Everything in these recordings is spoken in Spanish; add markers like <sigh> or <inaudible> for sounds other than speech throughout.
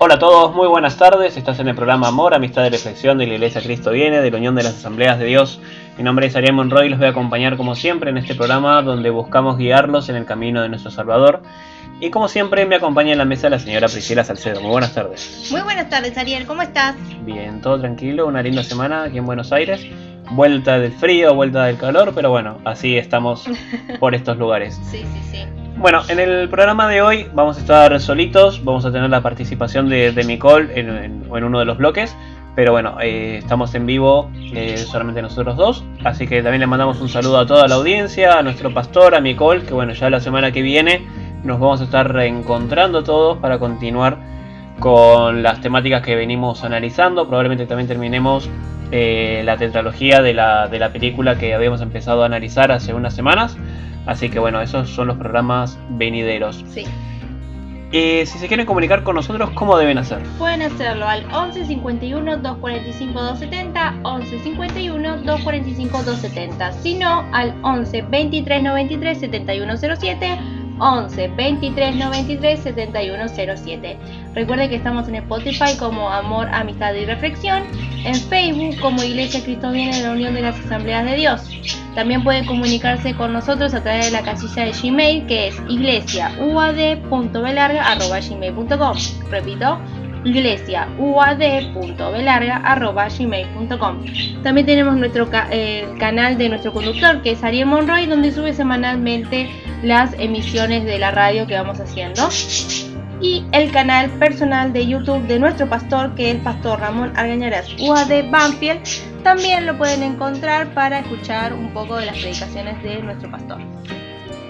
Hola a todos, muy buenas tardes. Estás en el programa Amor, Amistad y Reflexión de la Iglesia Cristo Viene, de la Unión de las Asambleas de Dios. Mi nombre es Ariel Monroy y los voy a acompañar como siempre en este programa donde buscamos guiarlos en el camino de nuestro Salvador. Y como siempre me acompaña en la mesa la señora Priscila Salcedo. Muy buenas tardes. Muy buenas tardes, Ariel. ¿Cómo estás? Bien, todo tranquilo, una linda semana aquí en Buenos Aires. Vuelta del frío, vuelta del calor, pero bueno, así estamos <laughs> por estos lugares. Sí, sí, sí. Bueno, en el programa de hoy vamos a estar solitos, vamos a tener la participación de, de Nicole en, en- en uno de los bloques, pero bueno, eh, estamos en vivo eh, solamente nosotros dos, así que también le mandamos un saludo a toda la audiencia, a nuestro pastor, a Nicole, que bueno, ya la semana que viene nos vamos a estar reencontrando todos para continuar con las temáticas que venimos analizando, probablemente también terminemos eh, la tetralogía de la, de la película que habíamos empezado a analizar hace unas semanas. Así que bueno, esos son los programas venideros. Sí. Eh, si se quieren comunicar con nosotros, ¿cómo deben hacer? Pueden hacerlo al 11 51 245 270, 11 51 245 270. Si no, al 11 23 93 7107, 11 23 93 7107. Recuerde que estamos en Spotify como Amor, Amistad y Reflexión, en Facebook como Iglesia Cristo Viene de la Unión de las Asambleas de Dios. También pueden comunicarse con nosotros a través de la casilla de Gmail que es iglesiauad.belarga.gmail.com Repito, iglesiauad.belarga.gmail.com También tenemos nuestro ca- eh, canal de nuestro conductor que es Ariel Monroy donde sube semanalmente las emisiones de la radio que vamos haciendo y el canal personal de YouTube de nuestro pastor, que es el pastor Ramón Argañarás UAD Banfield. También lo pueden encontrar para escuchar un poco de las predicaciones de nuestro pastor.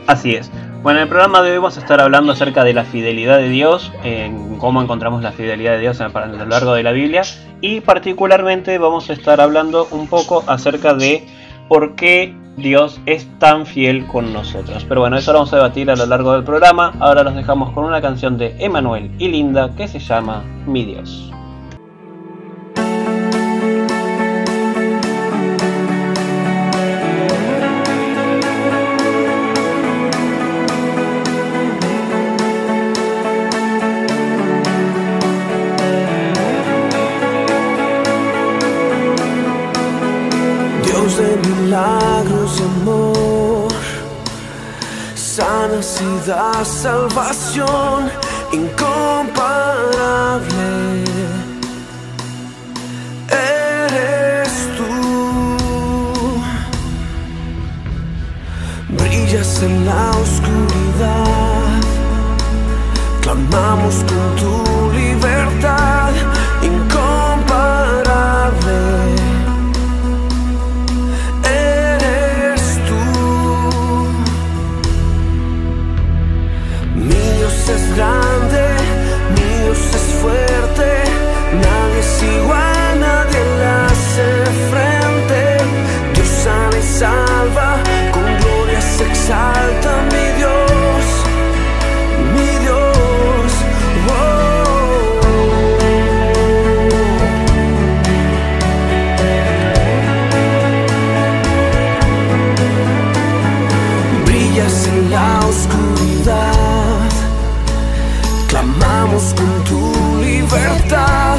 Así es. Bueno, en el programa de hoy vamos a estar hablando acerca de la fidelidad de Dios, en cómo encontramos la fidelidad de Dios a lo largo de la Biblia y particularmente vamos a estar hablando un poco acerca de por qué Dios es tan fiel con nosotros. Pero bueno, eso lo vamos a debatir a lo largo del programa. Ahora los dejamos con una canción de Emanuel y Linda que se llama Mi. Dios sanas y da salvación incomparable. Eres tú, brillas en la oscuridad, clamamos con tu Jugamos con tu libertad.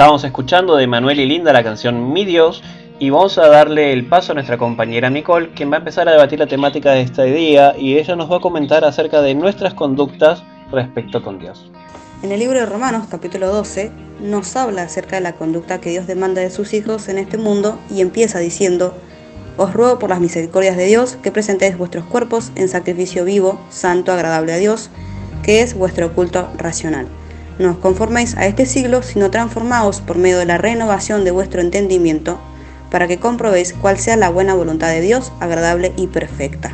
Estábamos escuchando de Manuel y Linda la canción Mi Dios y vamos a darle el paso a nuestra compañera Nicole, quien va a empezar a debatir la temática de este día y ella nos va a comentar acerca de nuestras conductas respecto con Dios. En el libro de Romanos, capítulo 12, nos habla acerca de la conducta que Dios demanda de sus hijos en este mundo y empieza diciendo, os ruego por las misericordias de Dios que presentéis vuestros cuerpos en sacrificio vivo, santo, agradable a Dios, que es vuestro culto racional. No os conforméis a este siglo, sino transformaos por medio de la renovación de vuestro entendimiento, para que comprobéis cuál sea la buena voluntad de Dios, agradable y perfecta.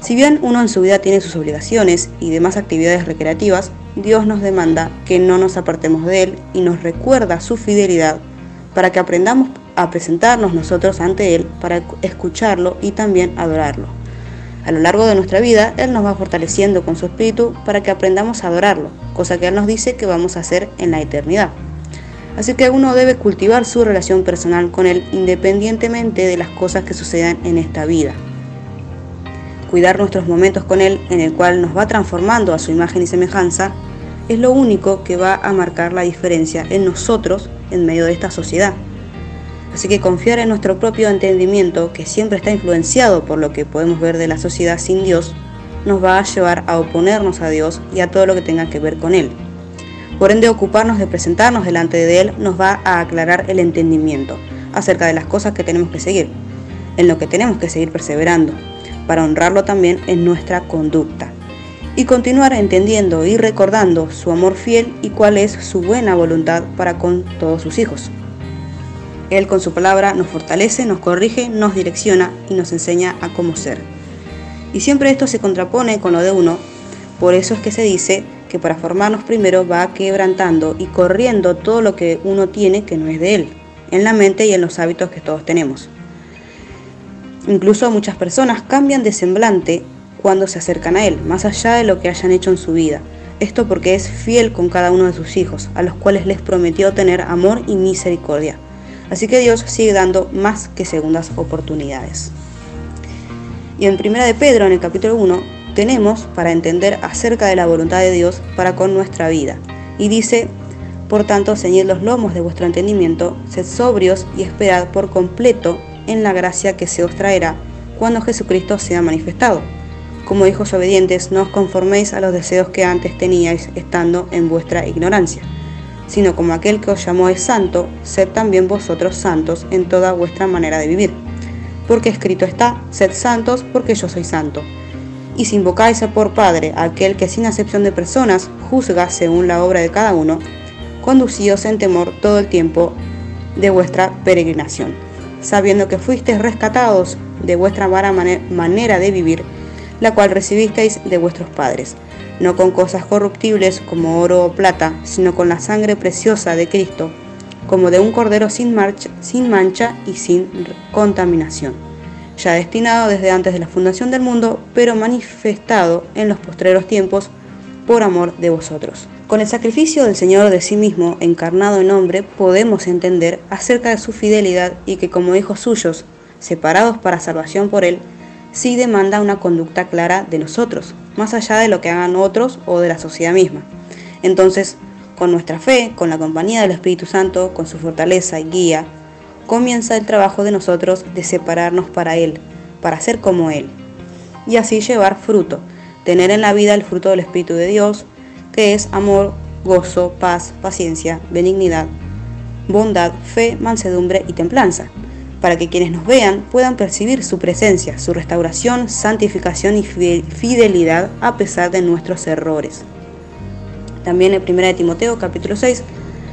Si bien uno en su vida tiene sus obligaciones y demás actividades recreativas, Dios nos demanda que no nos apartemos de Él y nos recuerda su fidelidad para que aprendamos a presentarnos nosotros ante Él para escucharlo y también adorarlo. A lo largo de nuestra vida, Él nos va fortaleciendo con su espíritu para que aprendamos a adorarlo, cosa que Él nos dice que vamos a hacer en la eternidad. Así que uno debe cultivar su relación personal con Él independientemente de las cosas que sucedan en esta vida. Cuidar nuestros momentos con Él, en el cual nos va transformando a su imagen y semejanza, es lo único que va a marcar la diferencia en nosotros en medio de esta sociedad. Así que confiar en nuestro propio entendimiento, que siempre está influenciado por lo que podemos ver de la sociedad sin Dios, nos va a llevar a oponernos a Dios y a todo lo que tenga que ver con Él. Por ende, ocuparnos de presentarnos delante de Él nos va a aclarar el entendimiento acerca de las cosas que tenemos que seguir, en lo que tenemos que seguir perseverando, para honrarlo también en nuestra conducta. Y continuar entendiendo y recordando su amor fiel y cuál es su buena voluntad para con todos sus hijos. Él con su palabra nos fortalece, nos corrige, nos direcciona y nos enseña a cómo ser. Y siempre esto se contrapone con lo de uno, por eso es que se dice que para formarnos primero va quebrantando y corriendo todo lo que uno tiene que no es de él, en la mente y en los hábitos que todos tenemos. Incluso muchas personas cambian de semblante cuando se acercan a él, más allá de lo que hayan hecho en su vida. Esto porque es fiel con cada uno de sus hijos, a los cuales les prometió tener amor y misericordia. Así que Dios sigue dando más que segundas oportunidades. Y en Primera de Pedro, en el capítulo 1, tenemos para entender acerca de la voluntad de Dios para con nuestra vida. Y dice, por tanto, ceñid los lomos de vuestro entendimiento, sed sobrios y esperad por completo en la gracia que se os traerá cuando Jesucristo sea manifestado. Como hijos obedientes, no os conforméis a los deseos que antes teníais estando en vuestra ignorancia sino como aquel que os llamó es santo, sed también vosotros santos en toda vuestra manera de vivir. Porque escrito está, sed santos porque yo soy santo. Y si invocáis a por Padre aquel que sin acepción de personas juzga según la obra de cada uno, conducíos en temor todo el tiempo de vuestra peregrinación, sabiendo que fuisteis rescatados de vuestra vara manera de vivir, la cual recibisteis de vuestros padres no con cosas corruptibles como oro o plata, sino con la sangre preciosa de Cristo, como de un cordero sin, marcha, sin mancha y sin contaminación, ya destinado desde antes de la fundación del mundo, pero manifestado en los postreros tiempos por amor de vosotros. Con el sacrificio del Señor de sí mismo, encarnado en hombre, podemos entender acerca de su fidelidad y que como hijos suyos, separados para salvación por Él, sí demanda una conducta clara de nosotros, más allá de lo que hagan otros o de la sociedad misma. Entonces, con nuestra fe, con la compañía del Espíritu Santo, con su fortaleza y guía, comienza el trabajo de nosotros de separarnos para Él, para ser como Él, y así llevar fruto, tener en la vida el fruto del Espíritu de Dios, que es amor, gozo, paz, paciencia, benignidad, bondad, fe, mansedumbre y templanza para que quienes nos vean puedan percibir su presencia, su restauración, santificación y fidelidad a pesar de nuestros errores. También en 1 Timoteo capítulo 6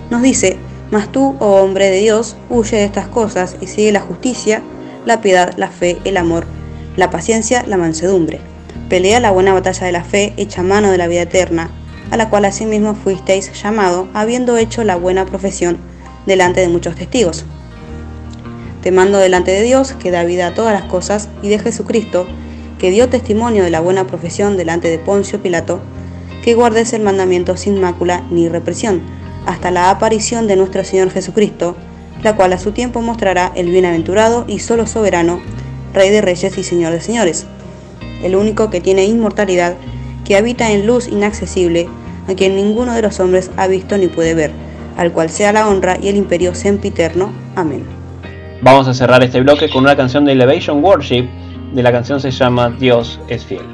nos dice, mas tú, oh hombre de Dios, huye de estas cosas y sigue la justicia, la piedad, la fe, el amor, la paciencia, la mansedumbre. Pelea la buena batalla de la fe, echa mano de la vida eterna, a la cual asimismo fuisteis llamado, habiendo hecho la buena profesión delante de muchos testigos. Te mando delante de Dios, que da vida a todas las cosas, y de Jesucristo, que dio testimonio de la buena profesión delante de Poncio Pilato, que guardes el mandamiento sin mácula ni represión, hasta la aparición de nuestro Señor Jesucristo, la cual a su tiempo mostrará el bienaventurado y solo soberano, Rey de reyes y Señor de señores, el único que tiene inmortalidad, que habita en luz inaccesible, a quien ninguno de los hombres ha visto ni puede ver al cual sea la honra y el imperio sempiterno. Amén. Vamos a cerrar este bloque con una canción de Elevation Worship, de la canción se llama Dios es fiel.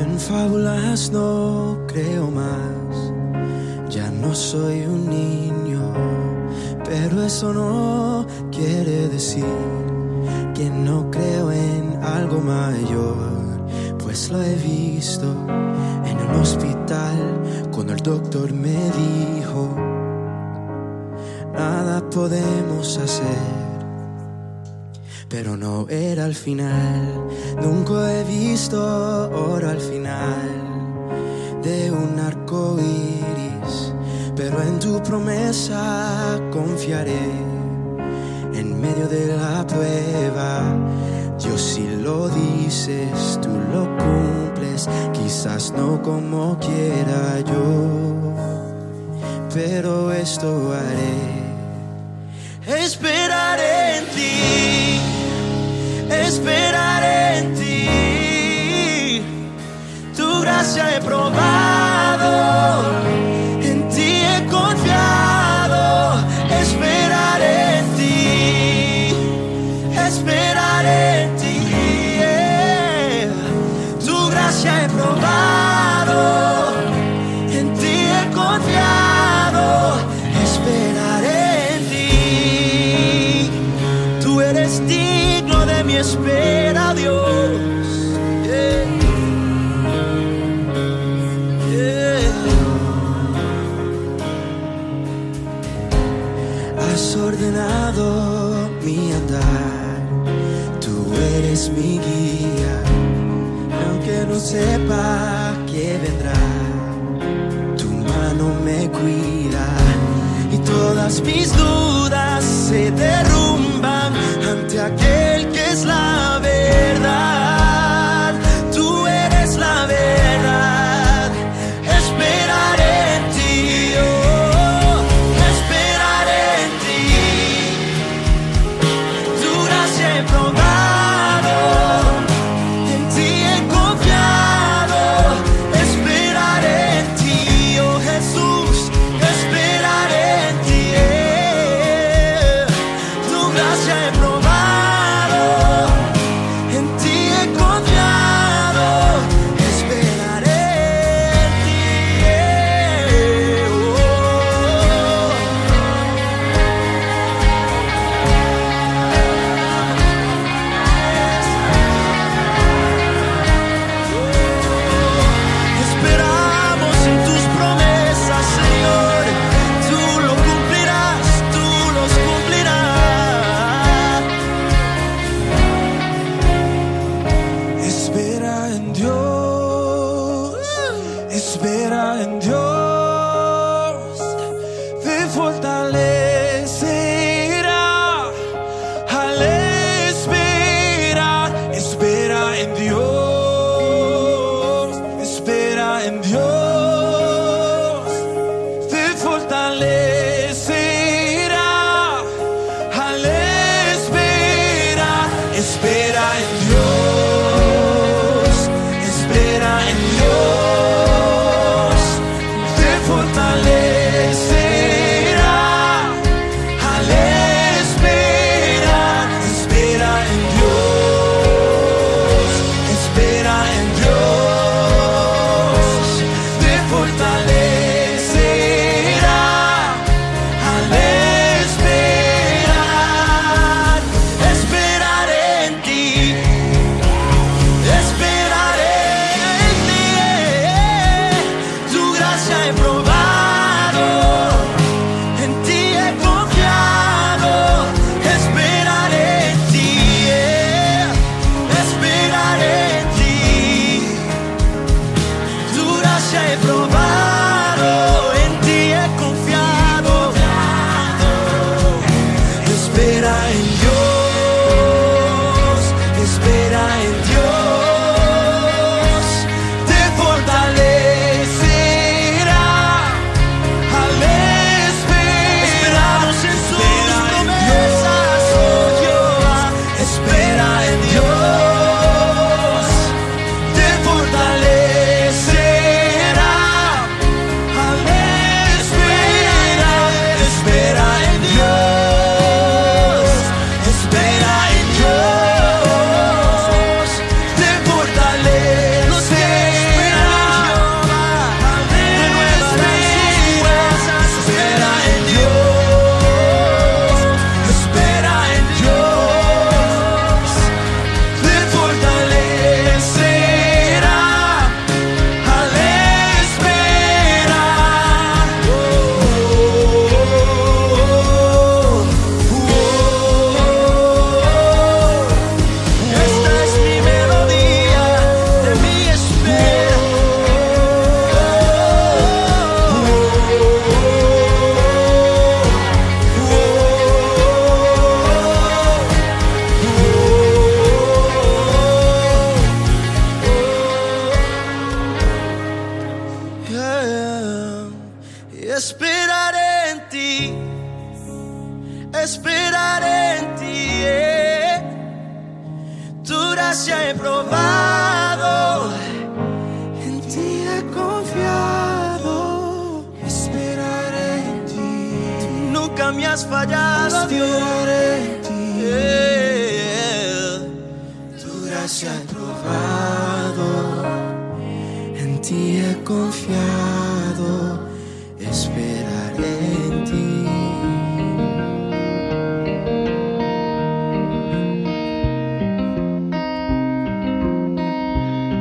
En fábulas no creo más, ya no soy un niño, pero eso no quiere decir que no creo en algo mayor, pues lo he visto en el hospital cuando el doctor me dijo, nada podemos hacer pero no era al final. Nunca he visto oro al final de un arco iris, pero en tu promesa confiaré. En medio de la prueba, Dios si lo dices, tú lo cumples, quizás no como quiera yo, pero esto haré. Esperaré en ti esperaré en ti. Tu gracia he probado, eres mi guía, aunque no sepa que vendrá, tu mano me cuida y todas mis dudas se derrumban ante aquel que es la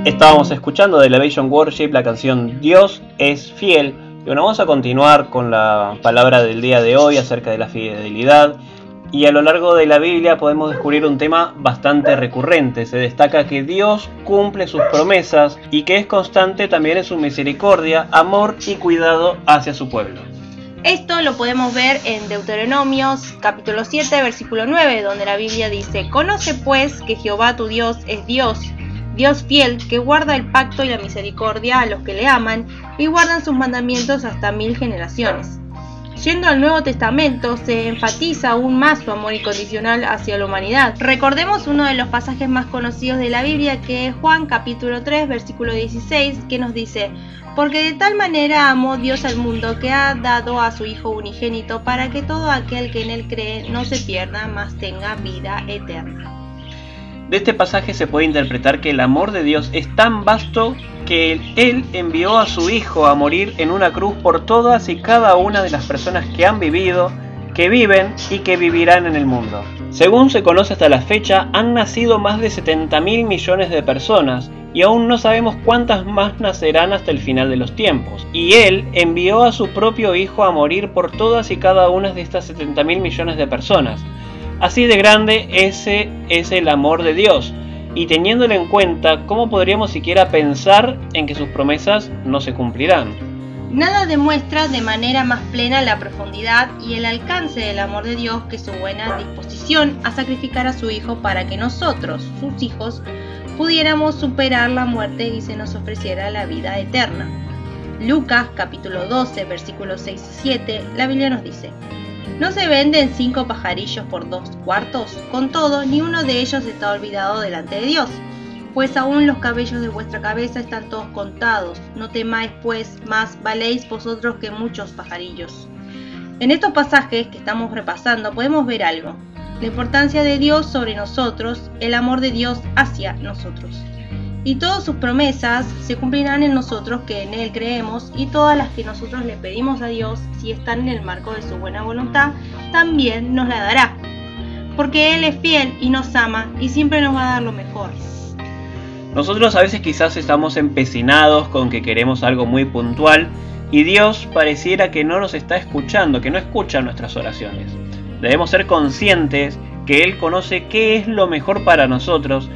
Estábamos escuchando de Elevation Worship la canción Dios es fiel. Y bueno, vamos a continuar con la palabra del día de hoy acerca de la fidelidad. Y a lo largo de la Biblia podemos descubrir un tema bastante recurrente. Se destaca que Dios cumple sus promesas y que es constante también en su misericordia, amor y cuidado hacia su pueblo. Esto lo podemos ver en Deuteronomios capítulo 7 versículo 9 donde la Biblia dice, Conoce pues que Jehová tu Dios es Dios, Dios fiel que guarda el pacto y la misericordia a los que le aman y guardan sus mandamientos hasta mil generaciones. Yendo al Nuevo Testamento, se enfatiza aún más su amor incondicional hacia la humanidad. Recordemos uno de los pasajes más conocidos de la Biblia, que es Juan capítulo 3, versículo 16, que nos dice, Porque de tal manera amó Dios al mundo que ha dado a su Hijo unigénito para que todo aquel que en él cree no se pierda, mas tenga vida eterna. De este pasaje se puede interpretar que el amor de Dios es tan vasto que Él envió a su Hijo a morir en una cruz por todas y cada una de las personas que han vivido, que viven y que vivirán en el mundo. Según se conoce hasta la fecha, han nacido más de 70 mil millones de personas y aún no sabemos cuántas más nacerán hasta el final de los tiempos. Y Él envió a su propio Hijo a morir por todas y cada una de estas 70 mil millones de personas. Así de grande ese es el amor de Dios. Y teniéndolo en cuenta, ¿cómo podríamos siquiera pensar en que sus promesas no se cumplirán? Nada demuestra de manera más plena la profundidad y el alcance del amor de Dios que su buena disposición a sacrificar a su Hijo para que nosotros, sus hijos, pudiéramos superar la muerte y se nos ofreciera la vida eterna. Lucas capítulo 12 versículos 6 y 7, la Biblia nos dice, ¿No se venden cinco pajarillos por dos cuartos? Con todo, ni uno de ellos está olvidado delante de Dios. Pues aún los cabellos de vuestra cabeza están todos contados. No temáis, pues, más valéis vosotros que muchos pajarillos. En estos pasajes que estamos repasando podemos ver algo. La importancia de Dios sobre nosotros, el amor de Dios hacia nosotros y todas sus promesas se cumplirán en nosotros que en Él creemos y todas las que nosotros le pedimos a Dios, si están en el marco de su buena voluntad, también nos la dará. Porque Él es fiel y nos ama y siempre nos va a dar lo mejor. Nosotros a veces quizás estamos empecinados con que queremos algo muy puntual y Dios pareciera que no nos está escuchando, que no escucha nuestras oraciones. Debemos ser conscientes que Él conoce qué es lo mejor para nosotros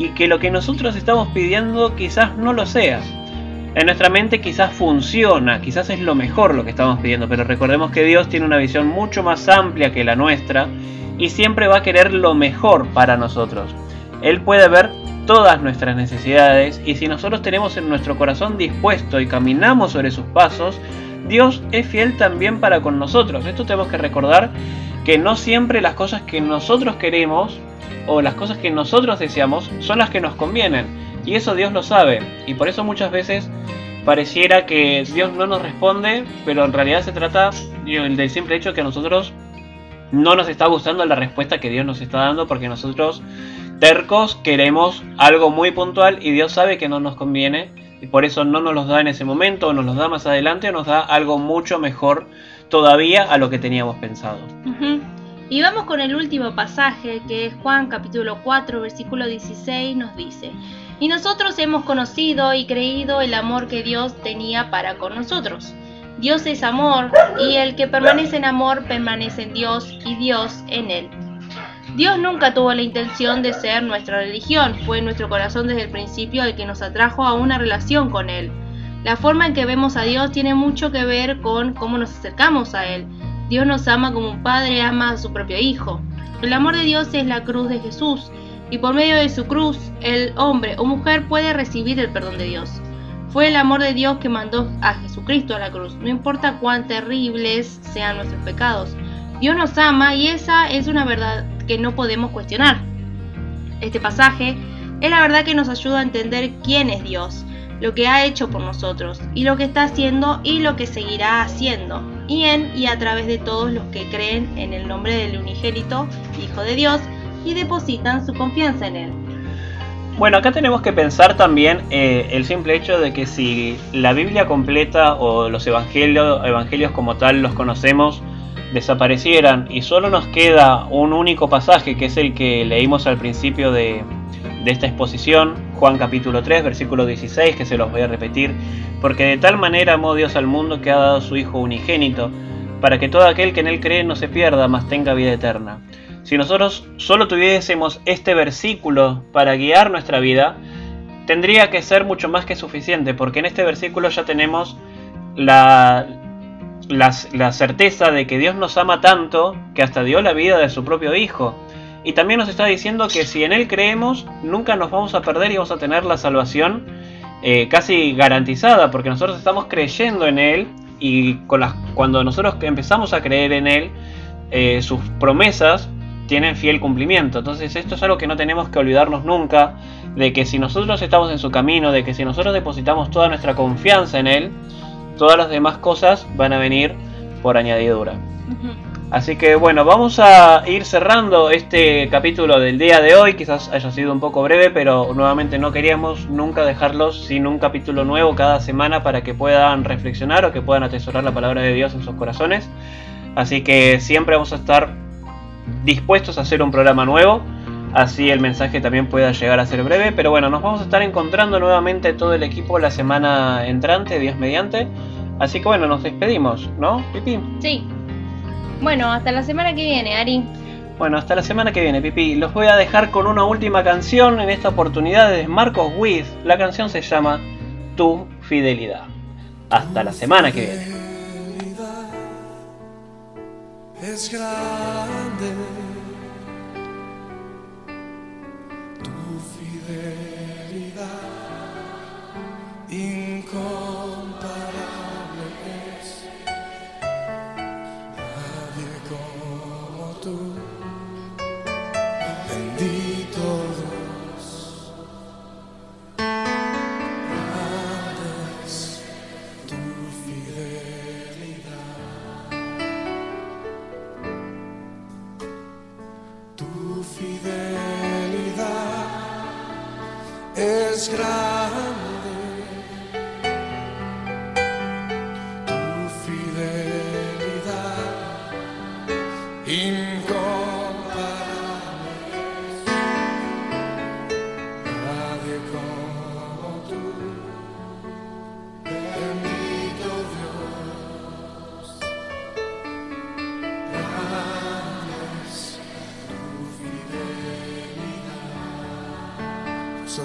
y que lo que nosotros estamos pidiendo quizás no lo sea. En nuestra mente quizás funciona, quizás es lo mejor lo que estamos pidiendo, pero recordemos que Dios tiene una visión mucho más amplia que la nuestra y siempre va a querer lo mejor para nosotros. Él puede ver todas nuestras necesidades y si nosotros tenemos en nuestro corazón dispuesto y caminamos sobre sus pasos, Dios es fiel también para con nosotros. Esto tenemos que recordar que no siempre las cosas que nosotros queremos o las cosas que nosotros deseamos son las que nos convienen. Y eso Dios lo sabe. Y por eso muchas veces pareciera que Dios no nos responde, pero en realidad se trata del simple hecho que a nosotros no nos está gustando la respuesta que Dios nos está dando porque nosotros tercos queremos algo muy puntual y Dios sabe que no nos conviene y por eso no nos los da en ese momento o nos los da más adelante o nos da algo mucho mejor todavía a lo que teníamos pensado. Y vamos con el último pasaje, que es Juan capítulo 4, versículo 16, nos dice, y nosotros hemos conocido y creído el amor que Dios tenía para con nosotros. Dios es amor, y el que permanece en amor permanece en Dios y Dios en él. Dios nunca tuvo la intención de ser nuestra religión, fue nuestro corazón desde el principio el que nos atrajo a una relación con Él. La forma en que vemos a Dios tiene mucho que ver con cómo nos acercamos a Él. Dios nos ama como un padre ama a su propio hijo. El amor de Dios es la cruz de Jesús y por medio de su cruz el hombre o mujer puede recibir el perdón de Dios. Fue el amor de Dios que mandó a Jesucristo a la cruz, no importa cuán terribles sean nuestros pecados. Dios nos ama y esa es una verdad que no podemos cuestionar. Este pasaje es la verdad que nos ayuda a entender quién es Dios, lo que ha hecho por nosotros, y lo que está haciendo y lo que seguirá haciendo, y en y a través de todos los que creen en el nombre del unigénito, Hijo de Dios, y depositan su confianza en Él. Bueno, acá tenemos que pensar también eh, el simple hecho de que si la Biblia completa o los evangelios, evangelios como tal los conocemos desaparecieran y solo nos queda un único pasaje que es el que leímos al principio de, de esta exposición, Juan capítulo 3, versículo 16, que se los voy a repetir, porque de tal manera amó Dios al mundo que ha dado su Hijo unigénito, para que todo aquel que en él cree no se pierda, mas tenga vida eterna. Si nosotros solo tuviésemos este versículo para guiar nuestra vida, tendría que ser mucho más que suficiente, porque en este versículo ya tenemos la, la, la certeza de que Dios nos ama tanto que hasta dio la vida de su propio Hijo. Y también nos está diciendo que si en Él creemos, nunca nos vamos a perder y vamos a tener la salvación eh, casi garantizada, porque nosotros estamos creyendo en Él y con las, cuando nosotros empezamos a creer en Él, eh, sus promesas tienen fiel cumplimiento. Entonces esto es algo que no tenemos que olvidarnos nunca, de que si nosotros estamos en su camino, de que si nosotros depositamos toda nuestra confianza en Él, todas las demás cosas van a venir por añadidura. Así que bueno, vamos a ir cerrando este capítulo del día de hoy. Quizás haya sido un poco breve, pero nuevamente no queríamos nunca dejarlos sin un capítulo nuevo cada semana para que puedan reflexionar o que puedan atesorar la palabra de Dios en sus corazones. Así que siempre vamos a estar dispuestos a hacer un programa nuevo. Así el mensaje también pueda llegar a ser breve. Pero bueno, nos vamos a estar encontrando nuevamente todo el equipo la semana entrante, Dios mediante. Así que bueno, nos despedimos, ¿no, Pipi? Sí. Bueno, hasta la semana que viene, Ari. Bueno, hasta la semana que viene, Pipi. Los voy a dejar con una última canción en esta oportunidad de Marcos Witt. La canción se llama Tu Fidelidad. Hasta la semana que viene. Es grande tu fidelidad,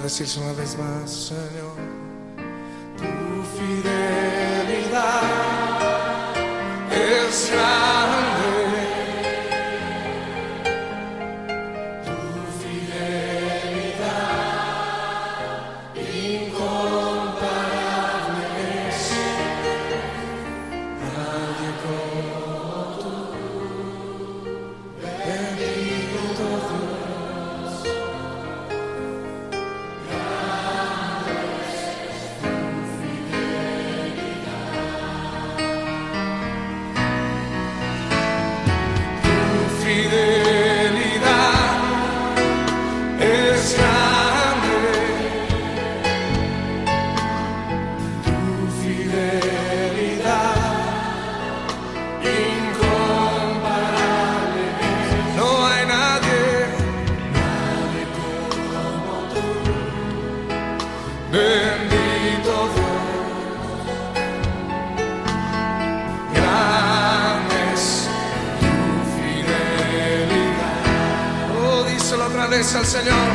Vamos a decirse una vez más, Señor. Al Señor.